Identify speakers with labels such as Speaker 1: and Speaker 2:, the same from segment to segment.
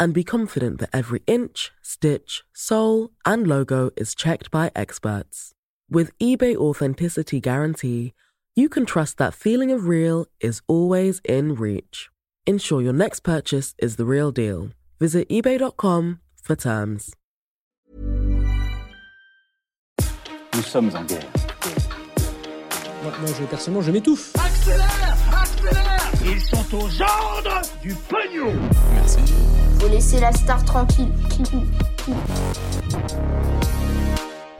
Speaker 1: and be confident that every inch, stitch, sole, and logo is checked by experts. With eBay Authenticity Guarantee, you can trust that feeling of real is always in reach. Ensure your next purchase is the real deal. Visit eBay.com for terms.
Speaker 2: Nous sommes en guerre.
Speaker 3: Moi, moi, je, personnellement, je m'étouffe.
Speaker 4: Accélère Accélère Ils sont aux ordres du pognon
Speaker 5: Faut laisser la star tranquille.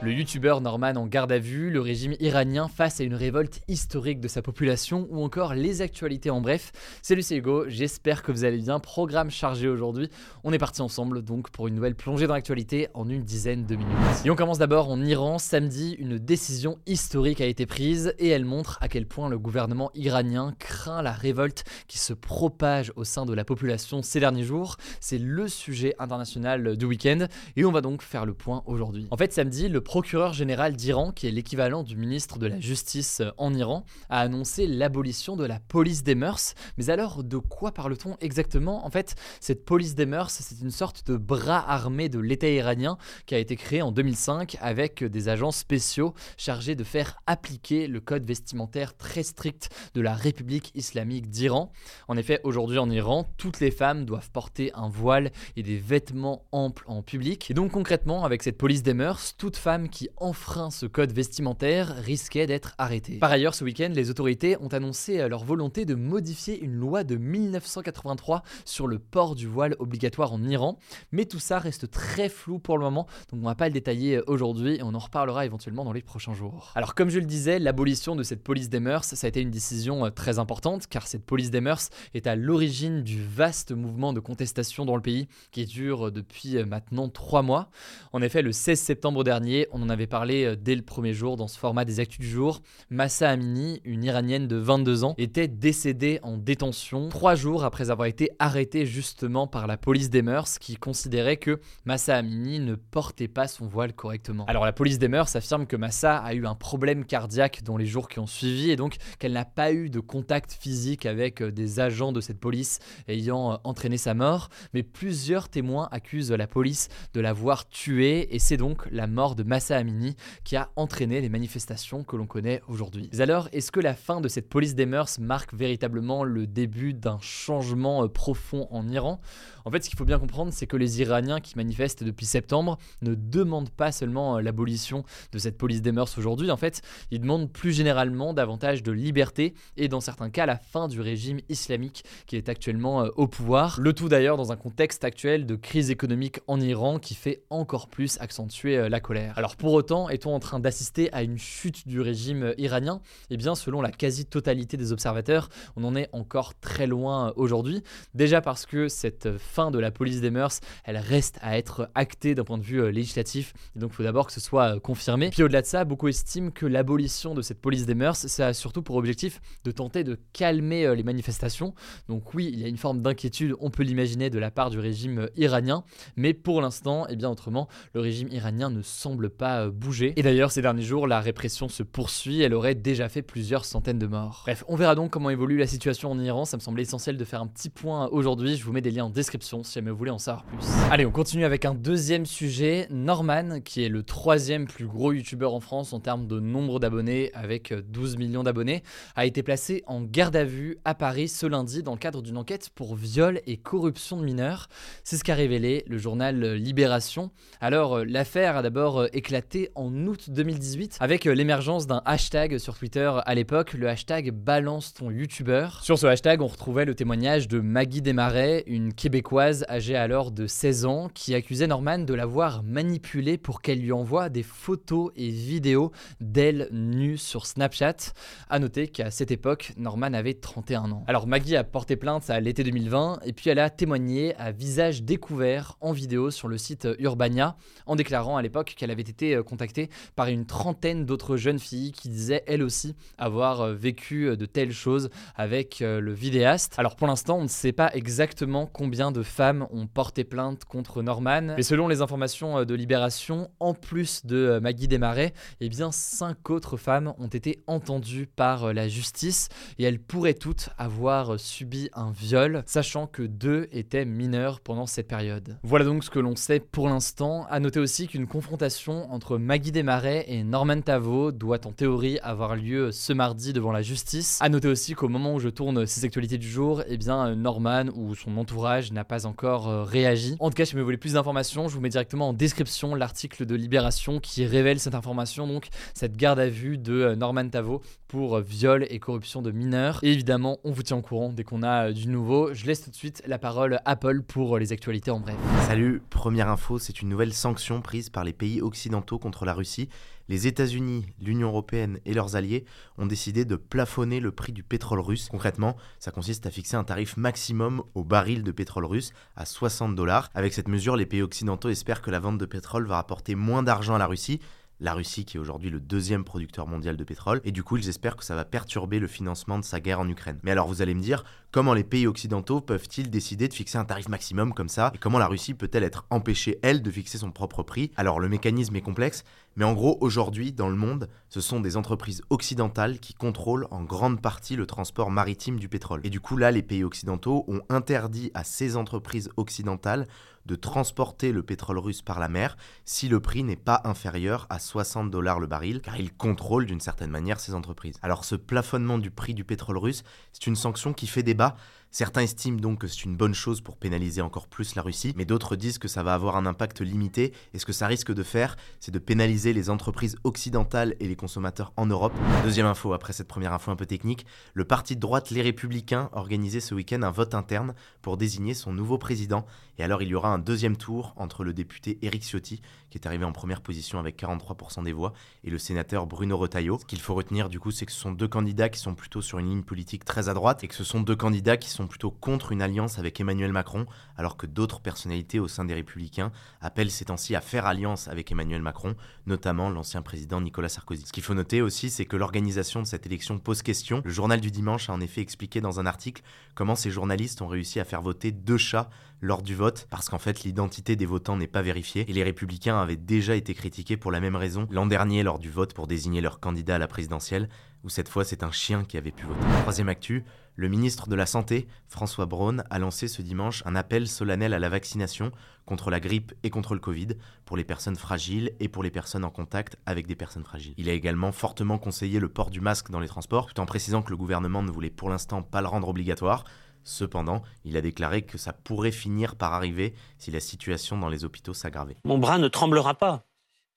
Speaker 6: Le youtubeur Norman en garde à vue, le régime iranien face à une révolte historique de sa population ou encore les actualités en bref. Salut c'est Hugo, j'espère que vous allez bien. Programme chargé aujourd'hui. On est parti ensemble donc pour une nouvelle plongée dans l'actualité en une dizaine de minutes. Et on commence d'abord en Iran. Samedi, une décision historique a été prise et elle montre à quel point le gouvernement iranien craint la révolte qui se propage au sein de la population ces derniers jours. C'est le sujet international du week-end et on va donc faire le point aujourd'hui. En fait, samedi, le procureur général d'Iran, qui est l'équivalent du ministre de la Justice euh, en Iran, a annoncé l'abolition de la police des mœurs. Mais alors, de quoi parle-t-on exactement? En fait, cette police des mœurs, c'est une sorte de bras armé de l'État iranien qui a été créé en 2005 avec des agents spéciaux chargés de faire appliquer le code vestimentaire très strict de la République islamique d'Iran. En effet, aujourd'hui en Iran, toutes les femmes doivent porter un voile et des vêtements amples en public. Et donc concrètement, avec cette police des mœurs, toute femme qui enfreint ce code vestimentaire risquait d'être arrêtée. Par ailleurs, ce week-end, les autorités ont annoncé euh, leur volonté de modifier une loi de 1983 sur le port du voile obligatoire en Iran, mais tout ça reste très flou pour le moment, donc on va pas le détailler euh, aujourd'hui et on en reparlera éventuellement dans les prochains jours. Alors comme je le disais, l'abolition de cette police des mœurs, ça a été une décision euh, très importante car cette police des mœurs est à l'origine du vaste mouvement de contestation dans le pays qui dure depuis maintenant trois mois. En effet, le 16 septembre dernier, on en avait parlé euh, dès le premier jour dans ce format des actus du jour. Massa Amini, une Iranienne de 22 ans, était décédée en détention trois jours après avoir été arrêtée justement par la police des mœurs qui considérait que Massa Amini ne portait pas son voile correctement. Alors la police des mœurs affirme que Massa a eu un problème cardiaque dans les jours qui ont suivi et donc qu'elle n'a pas eu de contact physique avec euh, des agents de cette police ayant euh, entraîné sa mort, mais plusieurs témoins accusent la police de l'avoir tuée et c'est donc la mort de Massa Amini qui a entraîné les manifestations que l'on connaît aujourd'hui. Alors, est-ce que la fin de cette police des mœurs marque véritablement le début d'un changement euh, profond en Iran? En fait, ce qu'il faut bien comprendre, c'est que les Iraniens qui manifestent depuis septembre ne demandent pas seulement euh, l'abolition de cette police des mœurs aujourd'hui, en fait, ils demandent plus généralement davantage de liberté et dans certains cas la fin du régime islamique qui est actuellement euh, au pouvoir. Le tout d'ailleurs dans un contexte actuel de crise économique en Iran qui fait encore plus accentuer la colère. Alors pour autant, est-on en train d'assister à une chute du régime iranien? Eh bien, selon la quasi-totalité des observateurs, on en est encore très loin aujourd'hui. Déjà parce que cette fin de la police des mœurs, elle reste à être actée d'un point de vue euh, législatif. Et donc, il faut d'abord que ce soit euh, confirmé. Puis au-delà de ça, beaucoup estiment que l'abolition de cette police des mœurs, ça a surtout pour objectif de tenter de calmer euh, les manifestations. Donc oui, il y a une forme d'inquiétude, on peut l'imaginer, de la part du régime iranien. Mais pour l'instant, eh bien autrement, le régime iranien ne semble pas euh, bouger. Et d'ailleurs, ces derniers jours, la répression se poursuit. Elle aurait déjà fait plusieurs centaines de morts. Bref, on verra donc comment évolue la situation en Iran. Ça me semblait essentiel de faire un petit point aujourd'hui. Je vous mets des liens en description si jamais vous voulez en savoir plus. Allez, on continue avec un deuxième sujet. Norman, qui est le troisième plus gros youtubeur en France en termes de nombre d'abonnés, avec 12 millions d'abonnés, a été placé en garde à vue à Paris ce lundi dans le cadre d'une enquête pour viol et corruption de mineurs. C'est ce qu'a révélé le journal Libération. Alors, euh, l'affaire a d'abord euh, éclaté en août 2018 avec euh, l'émergence d'un hashtag sur Twitter à l'époque, le hashtag balance ton youtubeur. Sur ce hashtag, on retrouvait le témoignage de Maggie Desmarais, une québécoise âgée alors de 16 ans, qui accusait Norman de l'avoir manipulée pour qu'elle lui envoie des photos et vidéos d'elle nue sur Snapchat. A noter qu'à cette époque, Norman avait 31 ans. Alors Maggie a porté plainte à l'été 2020 et puis elle a témoigné à visage découvert en vidéo sur le site Urbania en déclarant à l'époque qu'elle avait été été euh, contacté par une trentaine d'autres jeunes filles qui disaient elles aussi avoir euh, vécu euh, de telles choses avec le vidéaste. Alors pour l'instant, on ne sait pas exactement combien de femmes ont porté plainte contre Norman, mais selon les informations de Libération, en plus de Maggie Desmarais, eh bien cinq autres femmes ont été entendues par la justice et elles pourraient toutes avoir subi un viol, sachant que deux étaient mineurs pendant cette période. Voilà donc ce que l'on sait pour l'instant. À noter aussi qu'une confrontation entre Maggie Desmarais et Norman Tavo doit en théorie avoir lieu ce mardi devant la justice. À noter aussi qu'au moment où je tourne ces actualités du jour, eh bien Norman ou son entourage n'a pas encore euh, réagi. En tout cas, si vous voulez plus d'informations, je vous mets directement en description l'article de Libération qui révèle cette information, donc cette garde à vue de euh, Norman Tavo pour euh, viol et corruption de mineurs. Et évidemment, on vous tient au courant dès qu'on a du nouveau. Je laisse tout de suite la parole à Paul pour les actualités en bref.
Speaker 7: Salut, première info, c'est une nouvelle sanction prise par les pays occidentaux contre la Russie. Les États-Unis, l'Union européenne et leurs alliés ont décidé de plafonner le prix du pétrole russe. Concrètement, ça consiste à fixer un tarif maximum au baril de pétrole russe à 60 dollars. Avec cette mesure, les pays occidentaux espèrent que la vente de pétrole va rapporter moins d'argent à la Russie la Russie qui est aujourd'hui le deuxième producteur mondial de pétrole, et du coup ils espèrent que ça va perturber le financement de sa guerre en Ukraine. Mais alors vous allez me dire, comment les pays occidentaux peuvent-ils décider de fixer un tarif maximum comme ça, et comment la Russie peut-elle être empêchée, elle, de fixer son propre prix? Alors le mécanisme est complexe, mais en gros aujourd'hui dans le monde, ce sont des entreprises occidentales qui contrôlent en grande partie le transport maritime du pétrole. Et du coup là, les pays occidentaux ont interdit à ces entreprises occidentales de transporter le pétrole russe par la mer si le prix n'est pas inférieur à 60 dollars le baril, car ils contrôlent d'une certaine manière ces entreprises. Alors ce plafonnement du prix du pétrole russe, c'est une sanction qui fait débat Certains estiment donc que c'est une bonne chose pour pénaliser encore plus la Russie, mais d'autres disent que ça va avoir un impact limité, et ce que ça risque de faire, c'est de pénaliser les entreprises occidentales et les consommateurs en Europe. Deuxième info, après cette première info un peu technique, le parti de droite Les Républicains organisait ce week-end un vote interne pour désigner son nouveau président, et alors il y aura un deuxième tour entre le député Éric Ciotti, qui est arrivé en première position avec 43% des voix, et le sénateur Bruno Retailleau. Ce qu'il faut retenir du coup, c'est que ce sont deux candidats qui sont plutôt sur une ligne politique très à droite, et que ce sont deux candidats qui sont plutôt contre une alliance avec Emmanuel Macron, alors que d'autres personnalités au sein des Républicains appellent ces temps-ci à faire alliance avec Emmanuel Macron, notamment l'ancien président Nicolas Sarkozy. Ce qu'il faut noter aussi, c'est que l'organisation de cette élection pose question. Le journal du dimanche a en effet expliqué dans un article comment ces journalistes ont réussi à faire voter deux chats lors du vote, parce qu'en fait l'identité des votants n'est pas vérifiée, et les républicains avaient déjà été critiqués pour la même raison l'an dernier lors du vote pour désigner leur candidat à la présidentielle, où cette fois c'est un chien qui avait pu voter. Troisième actu, le ministre de la Santé, François Braun, a lancé ce dimanche un appel solennel à la vaccination contre la grippe et contre le Covid pour les personnes fragiles et pour les personnes en contact avec des personnes fragiles. Il a également fortement conseillé le port du masque dans les transports, tout en précisant que le gouvernement ne voulait pour l'instant pas le rendre obligatoire. Cependant, il a déclaré que ça pourrait finir par arriver si la situation dans les hôpitaux s'aggravait.
Speaker 8: Mon bras ne tremblera pas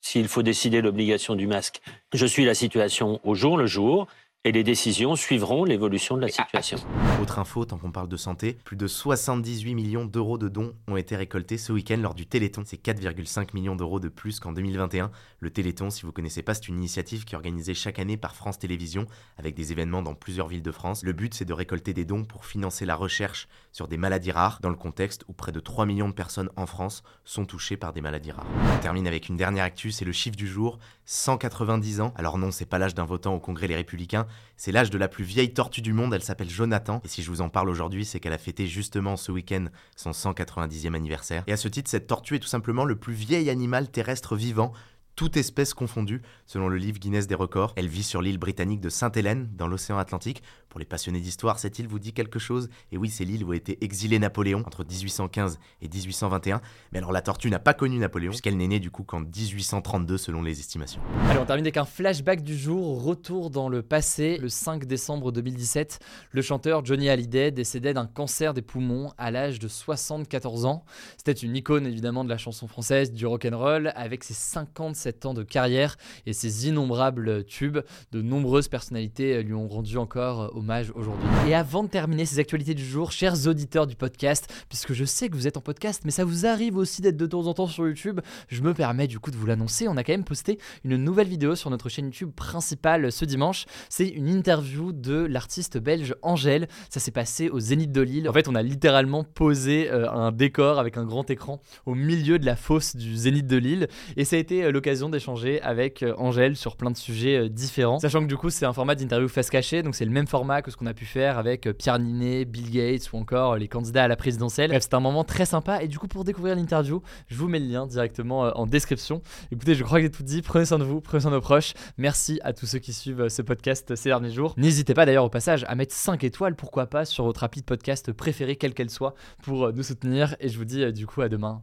Speaker 8: s'il faut décider l'obligation du masque. Je suis la situation au jour le jour et les décisions suivront l'évolution de la situation.
Speaker 7: Autre info, tant qu'on parle de santé, plus de 78 millions d'euros de dons ont été récoltés ce week-end lors du Téléthon. C'est 4,5 millions d'euros de plus qu'en 2021. Le Téléthon, si vous connaissez pas, c'est une initiative qui est organisée chaque année par France Télévisions avec des événements dans plusieurs villes de France. Le but, c'est de récolter des dons pour financer la recherche sur des maladies rares dans le contexte où près de 3 millions de personnes en France sont touchées par des maladies rares. On termine avec une dernière actu, c'est le chiffre du jour, 190 ans. Alors non, c'est pas l'âge d'un votant au Congrès Les Républicains, c'est l'âge de la plus vieille tortue du monde, elle s'appelle Jonathan. Et si je vous en parle aujourd'hui, c'est qu'elle a fêté justement ce week-end son 190e anniversaire. Et à ce titre, cette tortue est tout simplement le plus vieil animal terrestre vivant toute espèce confondue, selon le livre Guinness des records. Elle vit sur l'île britannique de Sainte-Hélène, dans l'océan Atlantique. Pour les passionnés d'histoire, cette île vous dit quelque chose? Et oui, c'est l'île où a été exilé Napoléon entre 1815 et 1821. Mais alors la tortue n'a pas connu Napoléon, puisqu'elle n'est née du coup qu'en 1832 selon les estimations.
Speaker 6: Allez, on termine avec un flashback du jour, retour dans le passé. Le 5 décembre 2017, le chanteur Johnny Hallyday décédait d'un cancer des poumons à l'âge de 74 ans. C'était une icône évidemment de la chanson française, du rock'n'roll, avec ses 57 ans de carrière et ses innombrables tubes. De nombreuses personnalités lui ont rendu encore hommage aujourd'hui. Et avant de terminer ces actualités du jour, chers auditeurs du podcast, puisque je sais que vous êtes en podcast, mais ça vous arrive aussi d'être de temps en temps sur YouTube, je me permets du coup de vous l'annoncer. On a quand même posté une nouvelle vidéo sur notre chaîne YouTube principale ce dimanche. C'est une interview de l'artiste belge Angèle. Ça s'est passé au Zénith de Lille. En fait, on a littéralement posé euh, un décor avec un grand écran au milieu de la fosse du Zénith de Lille. Et ça a été euh, l'occasion d'échanger avec euh, Angèle sur plein de sujets euh, différents. Sachant que du coup, c'est un format d'interview face cachée, donc c'est le même format que ce qu'on a pu faire avec euh, Pierre Ninet, Bill Gates ou encore les candidats à la présidentielle. Bref, c'est un moment très sympa. Et du coup, pour découvrir l'interview, je vous mets le lien directement en description. Écoutez, je crois que j'ai tout dit. Prenez soin de vous, prenez soin de nos proches. Merci à tous ceux qui suivent ce podcast ces derniers jours. N'hésitez pas d'ailleurs au passage à mettre 5 étoiles, pourquoi pas, sur votre appli de podcast préféré, quelle qu'elle soit, pour nous soutenir. Et je vous dis du coup à demain.